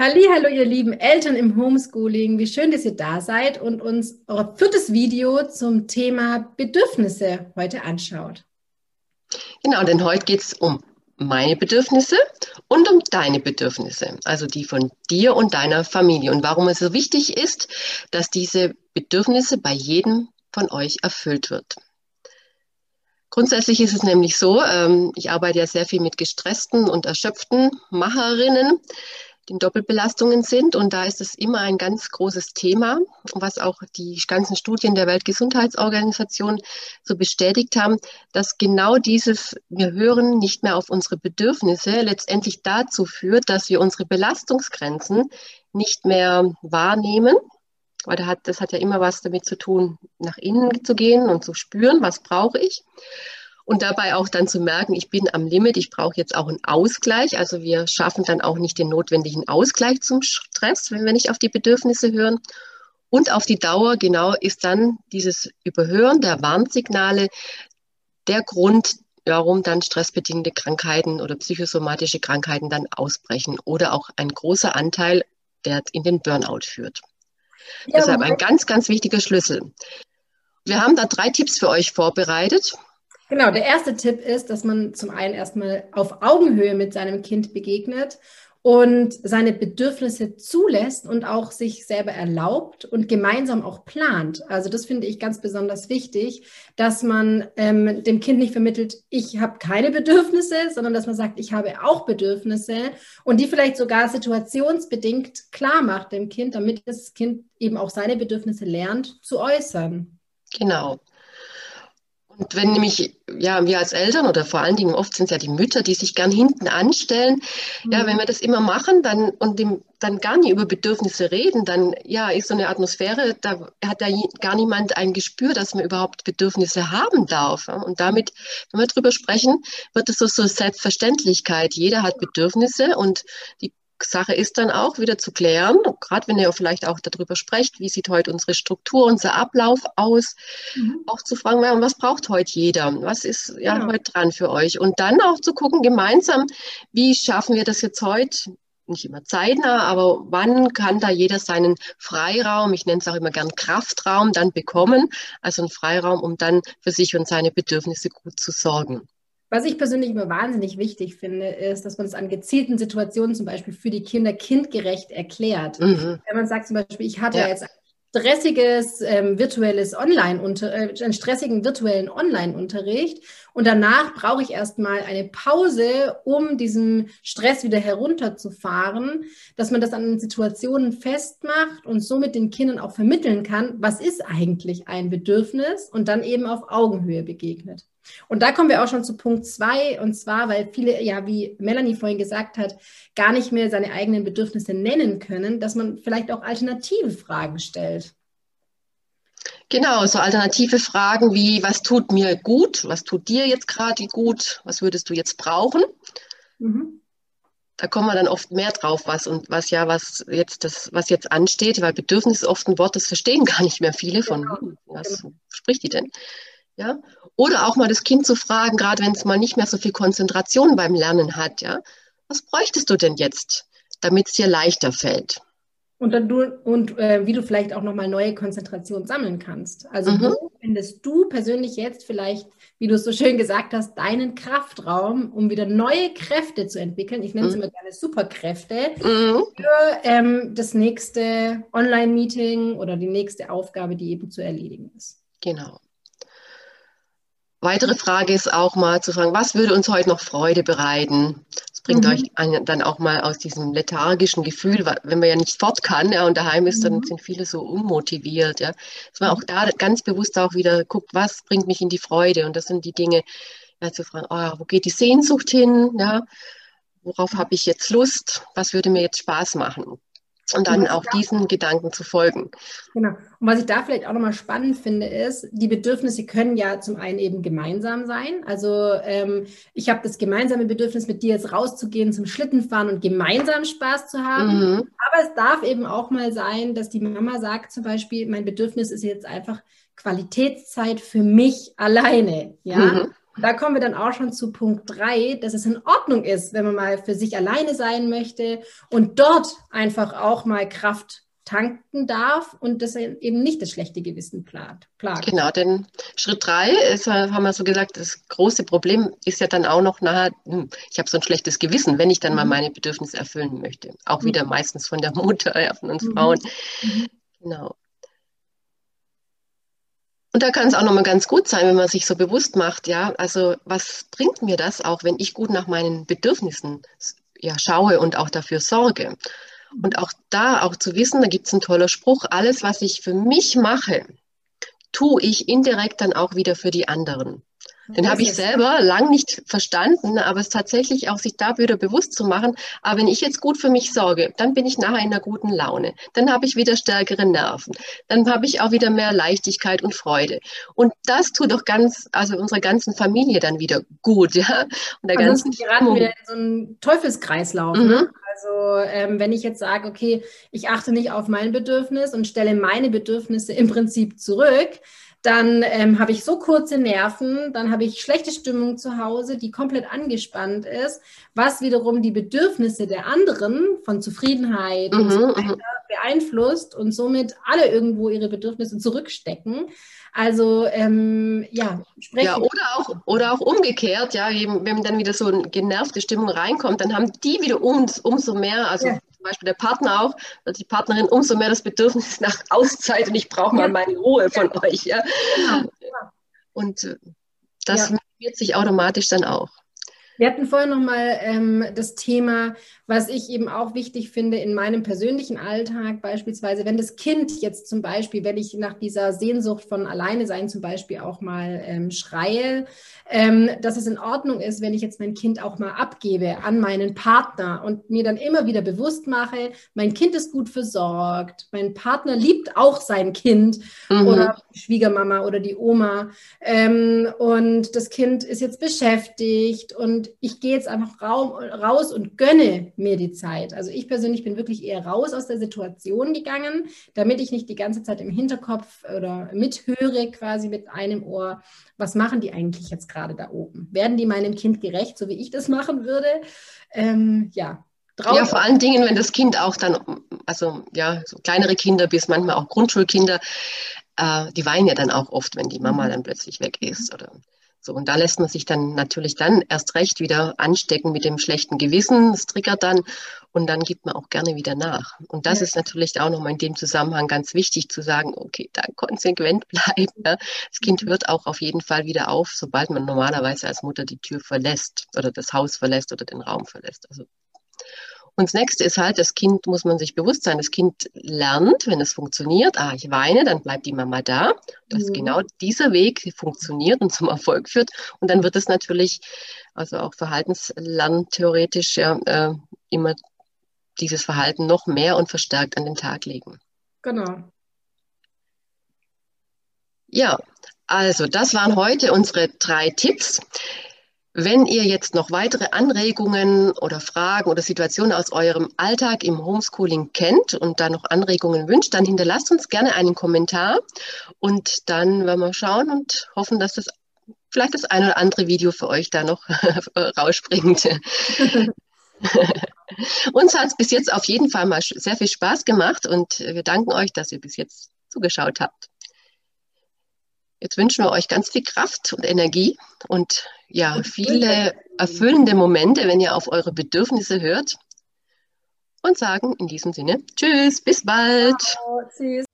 Hallo, ihr lieben Eltern im Homeschooling. Wie schön, dass ihr da seid und uns euer viertes Video zum Thema Bedürfnisse heute anschaut. Genau, denn heute geht es um meine Bedürfnisse und um deine Bedürfnisse, also die von dir und deiner Familie und warum es so wichtig ist, dass diese Bedürfnisse bei jedem von euch erfüllt wird. Grundsätzlich ist es nämlich so, ähm, ich arbeite ja sehr viel mit gestressten und erschöpften Macherinnen, die in Doppelbelastungen sind. Und da ist es immer ein ganz großes Thema, was auch die ganzen Studien der Weltgesundheitsorganisation so bestätigt haben, dass genau dieses, wir hören nicht mehr auf unsere Bedürfnisse, letztendlich dazu führt, dass wir unsere Belastungsgrenzen nicht mehr wahrnehmen weil das hat ja immer was damit zu tun, nach innen zu gehen und zu spüren, was brauche ich. Und dabei auch dann zu merken, ich bin am Limit, ich brauche jetzt auch einen Ausgleich. Also wir schaffen dann auch nicht den notwendigen Ausgleich zum Stress, wenn wir nicht auf die Bedürfnisse hören. Und auf die Dauer genau ist dann dieses Überhören der Warnsignale der Grund, warum dann stressbedingte Krankheiten oder psychosomatische Krankheiten dann ausbrechen oder auch ein großer Anteil, der in den Burnout führt. Ja, Deshalb ein ganz, ganz wichtiger Schlüssel. Wir haben da drei Tipps für euch vorbereitet. Genau, der erste Tipp ist, dass man zum einen erstmal auf Augenhöhe mit seinem Kind begegnet und seine Bedürfnisse zulässt und auch sich selber erlaubt und gemeinsam auch plant. Also das finde ich ganz besonders wichtig, dass man ähm, dem Kind nicht vermittelt, ich habe keine Bedürfnisse, sondern dass man sagt, ich habe auch Bedürfnisse und die vielleicht sogar situationsbedingt klar macht dem Kind, damit das Kind eben auch seine Bedürfnisse lernt zu äußern. Genau. Und wenn nämlich, ja, wir als Eltern oder vor allen Dingen oft sind es ja die Mütter, die sich gern hinten anstellen, mhm. ja, wenn wir das immer machen dann und dem, dann gar nicht über Bedürfnisse reden, dann ja, ist so eine Atmosphäre, da hat ja gar niemand ein Gespür, dass man überhaupt Bedürfnisse haben darf. Und damit, wenn wir drüber sprechen, wird es so, so Selbstverständlichkeit. Jeder hat Bedürfnisse und die Sache ist dann auch wieder zu klären, gerade wenn ihr vielleicht auch darüber sprecht, wie sieht heute unsere Struktur, unser Ablauf aus, mhm. auch zu fragen, was braucht heute jeder? Was ist ja, ja heute dran für euch? Und dann auch zu gucken, gemeinsam, wie schaffen wir das jetzt heute? Nicht immer zeitnah, aber wann kann da jeder seinen Freiraum, ich nenne es auch immer gern Kraftraum, dann bekommen? Also einen Freiraum, um dann für sich und seine Bedürfnisse gut zu sorgen. Was ich persönlich immer wahnsinnig wichtig finde, ist, dass man es an gezielten Situationen zum Beispiel für die Kinder kindgerecht erklärt. Mhm. Wenn man sagt zum Beispiel, ich hatte ja. jetzt ein stressiges ähm, virtuelles Online äh, einen stressigen virtuellen Online-Unterricht und danach brauche ich erstmal eine Pause, um diesen Stress wieder herunterzufahren, dass man das an Situationen festmacht und somit den Kindern auch vermitteln kann, was ist eigentlich ein Bedürfnis und dann eben auf Augenhöhe begegnet. Und da kommen wir auch schon zu Punkt zwei, und zwar, weil viele, ja, wie Melanie vorhin gesagt hat, gar nicht mehr seine eigenen Bedürfnisse nennen können, dass man vielleicht auch alternative Fragen stellt. Genau, so alternative Fragen wie, was tut mir gut, was tut dir jetzt gerade gut, was würdest du jetzt brauchen? Mhm. Da kommen wir dann oft mehr drauf, was und was ja, was jetzt das, was jetzt ansteht, weil Bedürfnis ist oft ein Wort, das verstehen gar nicht mehr viele von, genau. was genau. spricht die denn? Ja? Oder auch mal das Kind zu fragen, gerade wenn es mal nicht mehr so viel Konzentration beim Lernen hat, ja, was bräuchtest du denn jetzt, damit es dir leichter fällt? Und, dann du, und äh, wie du vielleicht auch nochmal neue Konzentration sammeln kannst. Also mhm. wo findest du persönlich jetzt vielleicht, wie du es so schön gesagt hast, deinen Kraftraum, um wieder neue Kräfte zu entwickeln. Ich nenne es mhm. immer gerne Superkräfte mhm. für ähm, das nächste Online-Meeting oder die nächste Aufgabe, die eben zu erledigen ist. Genau. Weitere Frage ist auch mal zu fragen, was würde uns heute noch Freude bereiten? Bringt mhm. euch dann auch mal aus diesem lethargischen Gefühl, wenn man ja nicht fort kann ja, und daheim ist, dann mhm. sind viele so unmotiviert. Ja. Dass man auch da ganz bewusst auch wieder guckt, was bringt mich in die Freude? Und das sind die Dinge, ja, zu fragen, oh, wo geht die Sehnsucht hin? Ja? Worauf habe ich jetzt Lust? Was würde mir jetzt Spaß machen? Und dann auch diesen Gedanken zu folgen. Genau. Und was ich da vielleicht auch nochmal spannend finde, ist, die Bedürfnisse können ja zum einen eben gemeinsam sein. Also ähm, ich habe das gemeinsame Bedürfnis, mit dir jetzt rauszugehen zum Schlittenfahren und gemeinsam Spaß zu haben. Mhm. Aber es darf eben auch mal sein, dass die Mama sagt zum Beispiel, mein Bedürfnis ist jetzt einfach Qualitätszeit für mich alleine. Ja. Mhm. Da kommen wir dann auch schon zu Punkt 3, dass es in Ordnung ist, wenn man mal für sich alleine sein möchte und dort einfach auch mal Kraft tanken darf und das eben nicht das schlechte Gewissen plagt. Genau, denn Schritt drei ist, haben wir so gesagt, das große Problem ist ja dann auch noch nachher, hm, ich habe so ein schlechtes Gewissen, wenn ich dann mal mhm. meine Bedürfnisse erfüllen möchte. Auch wieder mhm. meistens von der Mutter, ja, von uns mhm. Frauen. Genau. Und da kann es auch nochmal ganz gut sein, wenn man sich so bewusst macht, ja, also was bringt mir das auch, wenn ich gut nach meinen Bedürfnissen ja, schaue und auch dafür sorge. Und auch da auch zu wissen, da gibt es einen toller Spruch, alles, was ich für mich mache, tue ich indirekt dann auch wieder für die anderen. Den habe ich selber lang nicht verstanden, aber es tatsächlich auch sich da wieder bewusst zu machen, aber wenn ich jetzt gut für mich sorge, dann bin ich nachher in einer guten Laune, dann habe ich wieder stärkere Nerven, dann habe ich auch wieder mehr Leichtigkeit und Freude. Und das tut doch ganz, also unserer ganzen Familie dann wieder gut, ja. Und der Ansonsten geraten wieder in so einen Teufelskreislauf. Ne? Mhm. Ne? Also ähm, wenn ich jetzt sage, okay, ich achte nicht auf mein Bedürfnis und stelle meine Bedürfnisse im Prinzip zurück, dann ähm, habe ich so kurze Nerven, dann habe ich schlechte Stimmung zu Hause, die komplett angespannt ist, was wiederum die Bedürfnisse der anderen von Zufriedenheit mhm, und so weiter mhm. Beeinflusst und somit alle irgendwo ihre Bedürfnisse zurückstecken. Also ähm, ja, sprechen. Ja, oder auch, oder auch umgekehrt, ja, wenn dann wieder so eine genervte Stimmung reinkommt, dann haben die wieder um, umso mehr, also ja. zum Beispiel der Partner auch, die Partnerin umso mehr das Bedürfnis nach Auszeit und ich brauche mal ja. meine Ruhe von ja. euch. Ja. Und äh, das ja. sich automatisch dann auch. Wir hatten vorher nochmal ähm, das Thema, was ich eben auch wichtig finde in meinem persönlichen Alltag, beispielsweise, wenn das Kind jetzt zum Beispiel, wenn ich nach dieser Sehnsucht von Alleine sein zum Beispiel auch mal ähm, schreie, ähm, dass es in Ordnung ist, wenn ich jetzt mein Kind auch mal abgebe an meinen Partner und mir dann immer wieder bewusst mache, mein Kind ist gut versorgt, mein Partner liebt auch sein Kind mhm. oder die Schwiegermama oder die Oma ähm, und das Kind ist jetzt beschäftigt und ich gehe jetzt einfach raus und gönne mir die Zeit. Also ich persönlich bin wirklich eher raus aus der Situation gegangen, damit ich nicht die ganze Zeit im Hinterkopf oder mithöre quasi mit einem Ohr, was machen die eigentlich jetzt gerade da oben? Werden die meinem Kind gerecht, so wie ich das machen würde? Ähm, ja, ja, vor allen Dingen, wenn das Kind auch dann, also ja, so kleinere Kinder bis manchmal auch Grundschulkinder, äh, die weinen ja dann auch oft, wenn die Mama mhm. dann plötzlich weg ist. Oder so, und da lässt man sich dann natürlich dann erst recht wieder anstecken mit dem schlechten Gewissen. Das triggert dann und dann gibt man auch gerne wieder nach. Und das ja. ist natürlich auch nochmal in dem Zusammenhang ganz wichtig zu sagen, okay, da konsequent bleiben. Ja. Das Kind mhm. hört auch auf jeden Fall wieder auf, sobald man normalerweise als Mutter die Tür verlässt oder das Haus verlässt oder den Raum verlässt. Also und das nächste ist halt, das Kind muss man sich bewusst sein, das Kind lernt, wenn es funktioniert, ah, ich weine, dann bleibt die Mama da. Dass mhm. genau dieser Weg funktioniert und zum Erfolg führt. Und dann wird es natürlich, also auch verhaltenslerntheoretisch, ja, äh, immer dieses Verhalten noch mehr und verstärkt an den Tag legen. Genau. Ja, also das waren heute unsere drei Tipps. Wenn ihr jetzt noch weitere Anregungen oder Fragen oder Situationen aus eurem Alltag im Homeschooling kennt und da noch Anregungen wünscht, dann hinterlasst uns gerne einen Kommentar und dann werden wir schauen und hoffen, dass das vielleicht das ein oder andere Video für euch da noch rausspringt. uns hat es bis jetzt auf jeden Fall mal sehr viel Spaß gemacht und wir danken euch, dass ihr bis jetzt zugeschaut habt. Jetzt wünschen wir euch ganz viel Kraft und Energie und ja, viele erfüllende Momente, wenn ihr auf eure Bedürfnisse hört. Und sagen in diesem Sinne Tschüss, bis bald. Ciao, tschüss.